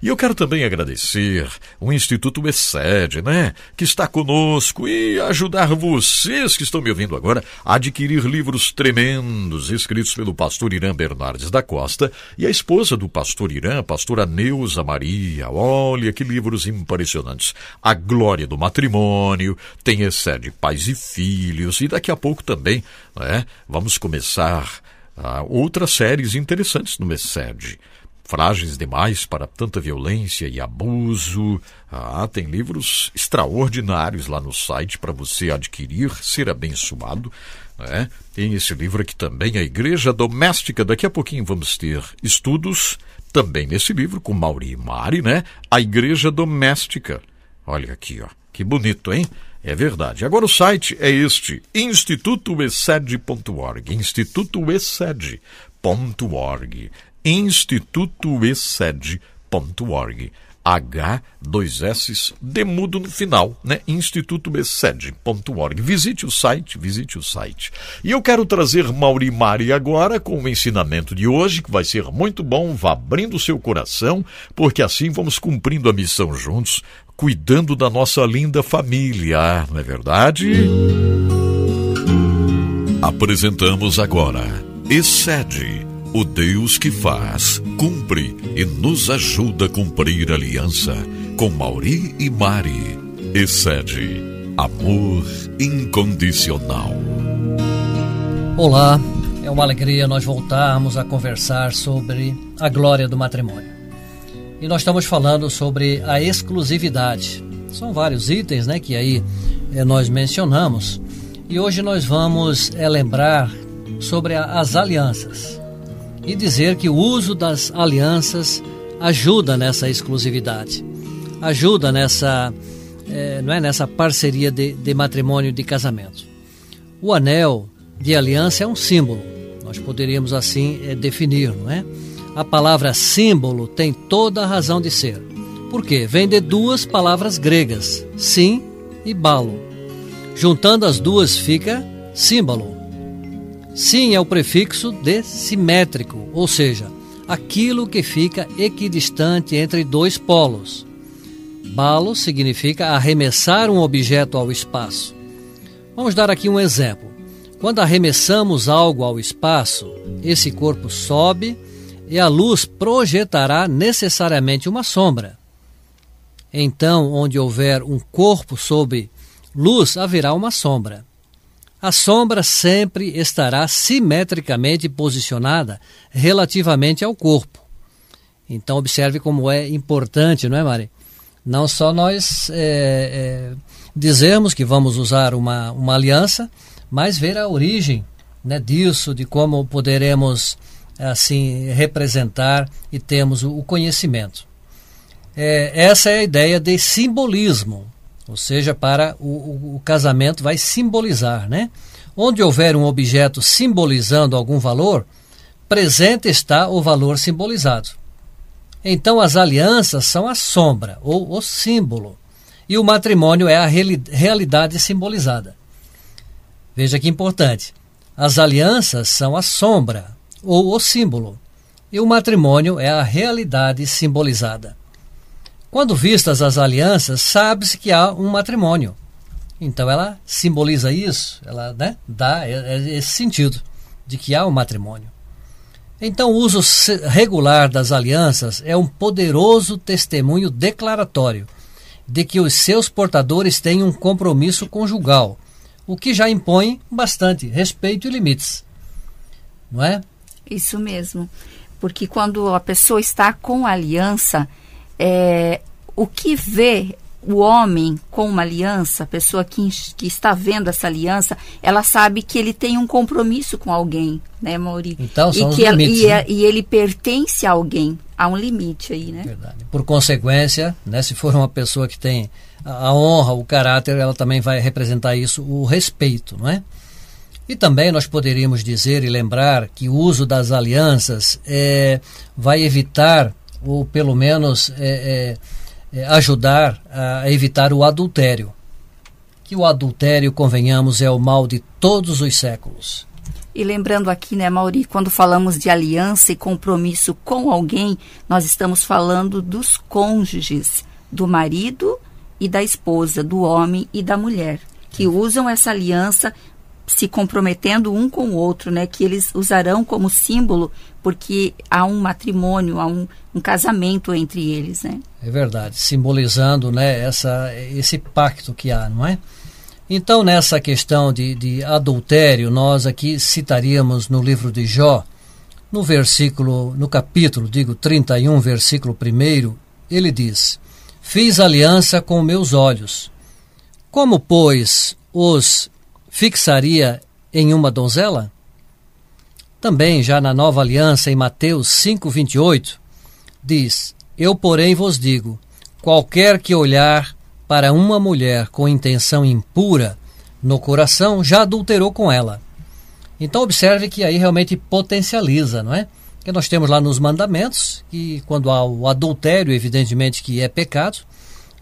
E eu quero também agradecer o Instituto Excede, né? Que está conosco e ajudar vocês que estão me ouvindo agora a adquirir livros tremendos escritos pelo pastor Irã Bernardes da Costa e a esposa do pastor Irã, pastora Neuza Maria. Olha que livros impressionantes. A Glória do Matrimônio, tem Excede Pais e Filhos e daqui a pouco também, né? Vamos começar ah, outras séries interessantes no Excede frágeis demais para tanta violência e abuso. Ah, tem livros extraordinários lá no site para você adquirir, ser abençoado. Né? Tem esse livro aqui também, A Igreja Doméstica. Daqui a pouquinho vamos ter estudos também nesse livro com Mauri e Mari, né? A Igreja Doméstica. Olha aqui, ó. Que bonito, hein? É verdade. Agora o site é este, institutoexed.org, institutoexed.org institutoexed.org. H, dois S, demudo no final, né? institutoexed.org. Visite o site, visite o site. E eu quero trazer Mauri Mari agora com o ensinamento de hoje, que vai ser muito bom. Vá abrindo o seu coração, porque assim vamos cumprindo a missão juntos, cuidando da nossa linda família, não é verdade? Apresentamos agora Excede o Deus que faz, cumpre e nos ajuda a cumprir aliança com Mauri e Mari. Excede amor incondicional. Olá, é uma alegria nós voltarmos a conversar sobre a glória do matrimônio. E nós estamos falando sobre a exclusividade. São vários itens né, que aí é, nós mencionamos. E hoje nós vamos é, lembrar sobre a, as alianças e dizer que o uso das alianças ajuda nessa exclusividade, ajuda nessa, é, não é, nessa parceria de, de matrimônio de casamento. O anel de aliança é um símbolo, nós poderíamos assim é, definir, não é? A palavra símbolo tem toda a razão de ser. Por quê? Vem de duas palavras gregas, sim e balo. Juntando as duas fica símbolo. Sim é o prefixo de simétrico, ou seja, aquilo que fica equidistante entre dois polos. Balo significa arremessar um objeto ao espaço. Vamos dar aqui um exemplo. Quando arremessamos algo ao espaço, esse corpo sobe e a luz projetará necessariamente uma sombra. Então, onde houver um corpo sob luz, haverá uma sombra a sombra sempre estará simetricamente posicionada relativamente ao corpo. Então, observe como é importante, não é, Mari? Não só nós é, é, que vamos usar uma, uma aliança, mas ver a origem né, disso, de como poderemos assim representar e temos o, o conhecimento. É, essa é a ideia de simbolismo. Ou seja, para o, o, o casamento vai simbolizar, né? Onde houver um objeto simbolizando algum valor, presente está o valor simbolizado. Então as alianças são a sombra ou o símbolo, e o matrimônio é a realidade simbolizada. Veja que importante. As alianças são a sombra ou o símbolo, e o matrimônio é a realidade simbolizada. Quando vistas as alianças, sabe-se que há um matrimônio. Então ela simboliza isso, ela né, dá esse sentido de que há um matrimônio. Então, o uso regular das alianças é um poderoso testemunho declaratório de que os seus portadores têm um compromisso conjugal, o que já impõe bastante respeito e limites. Não é? Isso mesmo. Porque quando a pessoa está com aliança, é, o que vê o homem com uma aliança, a pessoa que, que está vendo essa aliança, ela sabe que ele tem um compromisso com alguém, né, Mauri? Então, são e que limites, e, né? e, ele pertence a alguém. Há um limite aí, né? Verdade. Por consequência, né, se for uma pessoa que tem a honra, o caráter, ela também vai representar isso, o respeito, não é? E também nós poderíamos dizer e lembrar que o uso das alianças é, vai evitar ou pelo menos é, é, é, ajudar a evitar o adultério. Que o adultério, convenhamos, é o mal de todos os séculos. E lembrando aqui, né, Mauri, quando falamos de aliança e compromisso com alguém, nós estamos falando dos cônjuges, do marido e da esposa, do homem e da mulher, que usam essa aliança se comprometendo um com o outro, né? Que eles usarão como símbolo, porque há um matrimônio, há um, um casamento entre eles, né? É verdade, simbolizando, né, essa, esse pacto que há, não é? Então, nessa questão de, de adultério, nós aqui citaríamos no livro de Jó, no versículo, no capítulo, digo 31, versículo 1, ele diz: Fiz aliança com meus olhos. Como, pois, os fixaria em uma donzela? Também, já na nova aliança, em Mateus 5,28, diz: Eu, porém, vos digo: qualquer que olhar para uma mulher com intenção impura no coração já adulterou com ela. Então observe que aí realmente potencializa, não é? Que nós temos lá nos mandamentos que quando há o adultério, evidentemente que é pecado,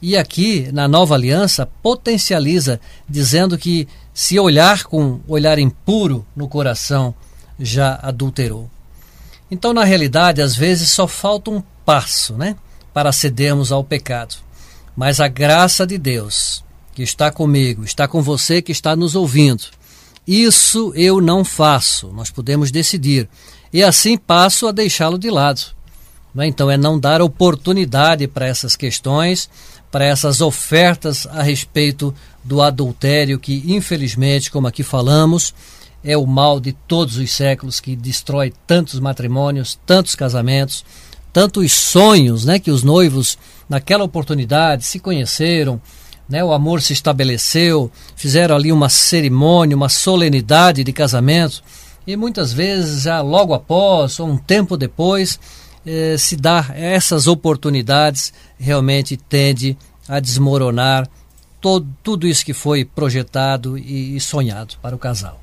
e aqui na nova aliança potencializa dizendo que se olhar com olhar impuro no coração já adulterou. Então na realidade às vezes só falta um passo, né, para cedermos ao pecado. Mas a graça de Deus, que está comigo, está com você que está nos ouvindo, isso eu não faço. Nós podemos decidir. E assim passo a deixá-lo de lado. É? Então é não dar oportunidade para essas questões, para essas ofertas a respeito do adultério, que infelizmente, como aqui falamos, é o mal de todos os séculos que destrói tantos matrimônios, tantos casamentos, tantos sonhos né, que os noivos, naquela oportunidade, se conheceram, né, o amor se estabeleceu, fizeram ali uma cerimônia, uma solenidade de casamento, e muitas vezes, já logo após, ou um tempo depois, eh, se dá essas oportunidades, realmente tende a desmoronar todo, tudo isso que foi projetado e, e sonhado para o casal.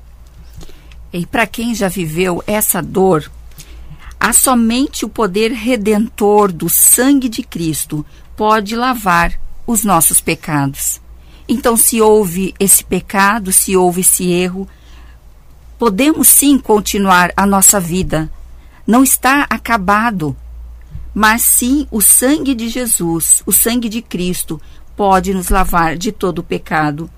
E para quem já viveu essa dor, Há somente o poder redentor do sangue de Cristo pode lavar os nossos pecados. Então, se houve esse pecado, se houve esse erro, podemos sim continuar a nossa vida. Não está acabado, mas sim o sangue de Jesus, o sangue de Cristo, pode nos lavar de todo o pecado.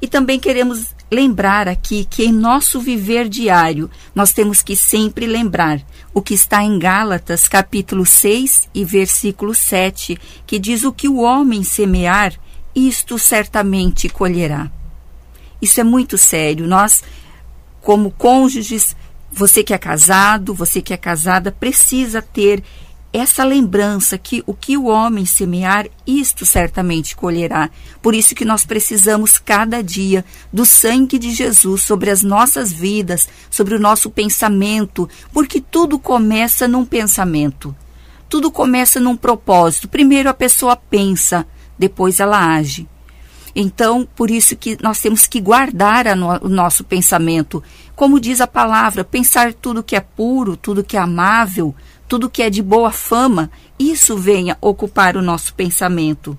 E também queremos lembrar aqui que em nosso viver diário nós temos que sempre lembrar o que está em Gálatas, capítulo 6 e versículo 7, que diz: O que o homem semear, isto certamente colherá. Isso é muito sério. Nós, como cônjuges, você que é casado, você que é casada, precisa ter essa lembrança que o que o homem semear, isto certamente colherá. Por isso que nós precisamos cada dia do sangue de Jesus sobre as nossas vidas, sobre o nosso pensamento, porque tudo começa num pensamento. Tudo começa num propósito. Primeiro a pessoa pensa, depois ela age. Então, por isso que nós temos que guardar no, o nosso pensamento. Como diz a palavra, pensar tudo que é puro, tudo que é amável, tudo que é de boa fama, isso venha ocupar o nosso pensamento.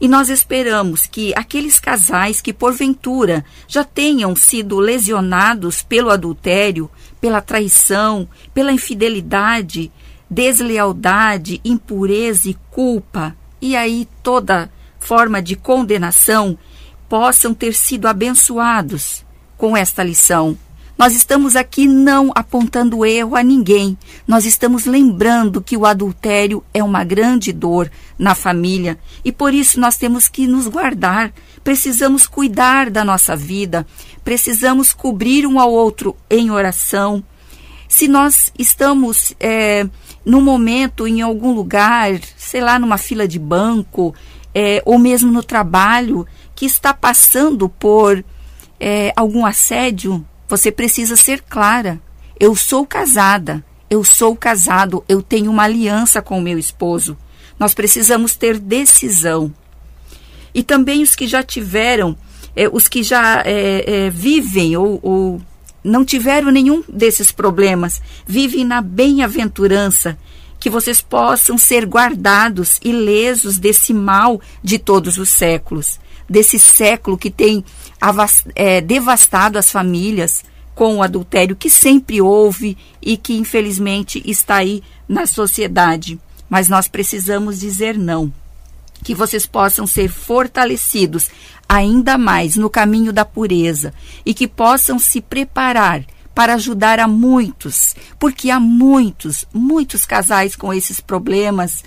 E nós esperamos que aqueles casais que porventura já tenham sido lesionados pelo adultério, pela traição, pela infidelidade, deslealdade, impureza e culpa, e aí toda forma de condenação, possam ter sido abençoados com esta lição nós estamos aqui não apontando erro a ninguém. Nós estamos lembrando que o adultério é uma grande dor na família e por isso nós temos que nos guardar. Precisamos cuidar da nossa vida, precisamos cobrir um ao outro em oração. Se nós estamos é, num momento em algum lugar, sei lá, numa fila de banco, é, ou mesmo no trabalho, que está passando por é, algum assédio, você precisa ser clara. Eu sou casada, eu sou casado, eu tenho uma aliança com o meu esposo. Nós precisamos ter decisão. E também os que já tiveram, é, os que já é, é, vivem ou, ou não tiveram nenhum desses problemas, vivem na bem-aventurança, que vocês possam ser guardados ilesos desse mal de todos os séculos, desse século que tem é, devastado as famílias, com o adultério que sempre houve e que infelizmente está aí na sociedade. Mas nós precisamos dizer não. Que vocês possam ser fortalecidos ainda mais no caminho da pureza e que possam se preparar para ajudar a muitos, porque há muitos, muitos casais com esses problemas,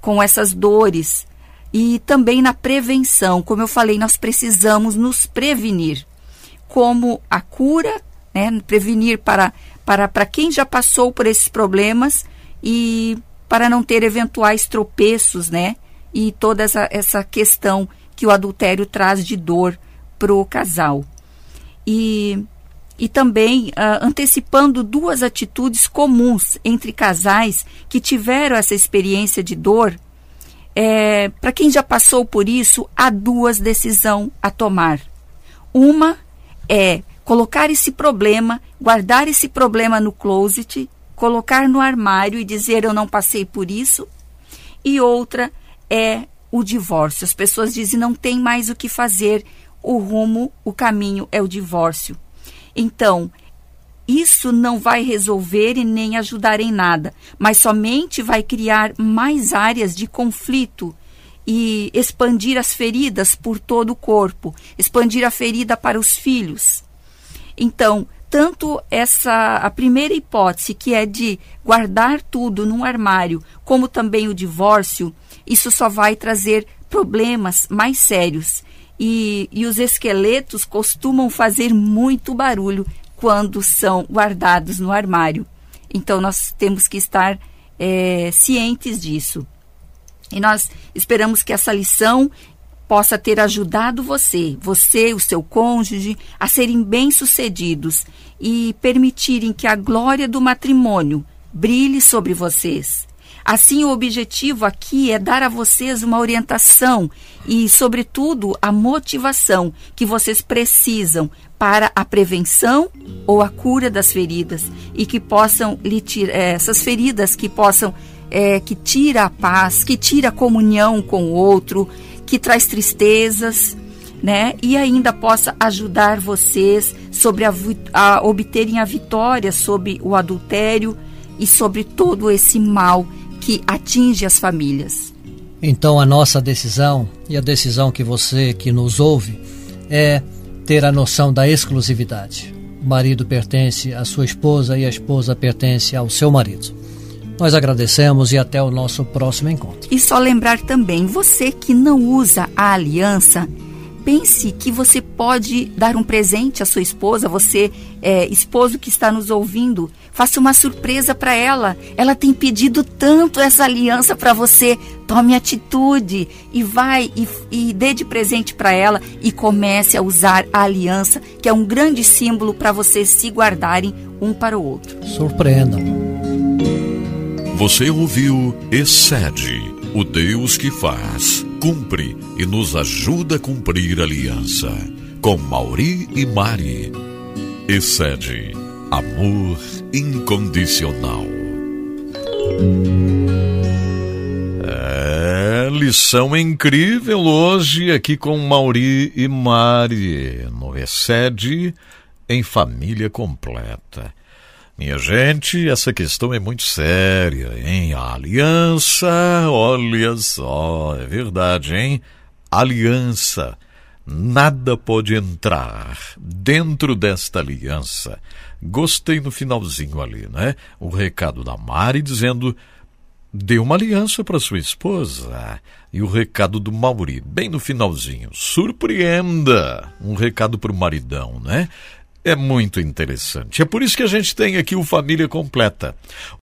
com essas dores. E também na prevenção, como eu falei, nós precisamos nos prevenir, como a cura né? Prevenir para, para, para quem já passou por esses problemas e para não ter eventuais tropeços, né? E toda essa, essa questão que o adultério traz de dor para o casal. E, e também uh, antecipando duas atitudes comuns entre casais que tiveram essa experiência de dor. É, para quem já passou por isso, há duas decisões a tomar. Uma é colocar esse problema, guardar esse problema no closet, colocar no armário e dizer eu não passei por isso. E outra é o divórcio. As pessoas dizem não tem mais o que fazer, o rumo, o caminho é o divórcio. Então, isso não vai resolver e nem ajudar em nada, mas somente vai criar mais áreas de conflito e expandir as feridas por todo o corpo, expandir a ferida para os filhos. Então, tanto essa a primeira hipótese, que é de guardar tudo num armário, como também o divórcio, isso só vai trazer problemas mais sérios. E, e os esqueletos costumam fazer muito barulho quando são guardados no armário. Então, nós temos que estar é, cientes disso. E nós esperamos que essa lição possa ter ajudado você, você, o seu cônjuge, a serem bem-sucedidos e permitirem que a glória do matrimônio brilhe sobre vocês. Assim, o objetivo aqui é dar a vocês uma orientação e, sobretudo, a motivação que vocês precisam para a prevenção ou a cura das feridas e que possam lhe tirar eh, essas feridas que possam é, que tira a paz, que tira a comunhão com o outro, que traz tristezas, né? E ainda possa ajudar vocês sobre a, a obterem a vitória sobre o adultério e sobre todo esse mal que atinge as famílias. Então a nossa decisão e a decisão que você que nos ouve é ter a noção da exclusividade. O marido pertence à sua esposa e a esposa pertence ao seu marido. Nós agradecemos e até o nosso próximo encontro. E só lembrar também, você que não usa a aliança, pense que você pode dar um presente à sua esposa, você, é, esposo que está nos ouvindo, faça uma surpresa para ela. Ela tem pedido tanto essa aliança para você. Tome atitude e vai e, e dê de presente para ela e comece a usar a aliança, que é um grande símbolo para vocês se guardarem um para o outro. Surpreendam. Você ouviu Excede, o Deus que faz, cumpre e nos ajuda a cumprir a aliança. Com Mauri e Mari. Excede, amor incondicional. É, lição incrível hoje aqui com Mauri e Mari. No Excede, em família completa. Minha gente, essa questão é muito séria, hein? A aliança, olha só, é verdade, hein? Aliança. Nada pode entrar dentro desta aliança. Gostei no finalzinho ali, né? O recado da Mari dizendo: dê uma aliança para sua esposa. E o recado do Mauri, bem no finalzinho: surpreenda. Um recado para o maridão, né? É muito interessante. É por isso que a gente tem aqui o Família Completa.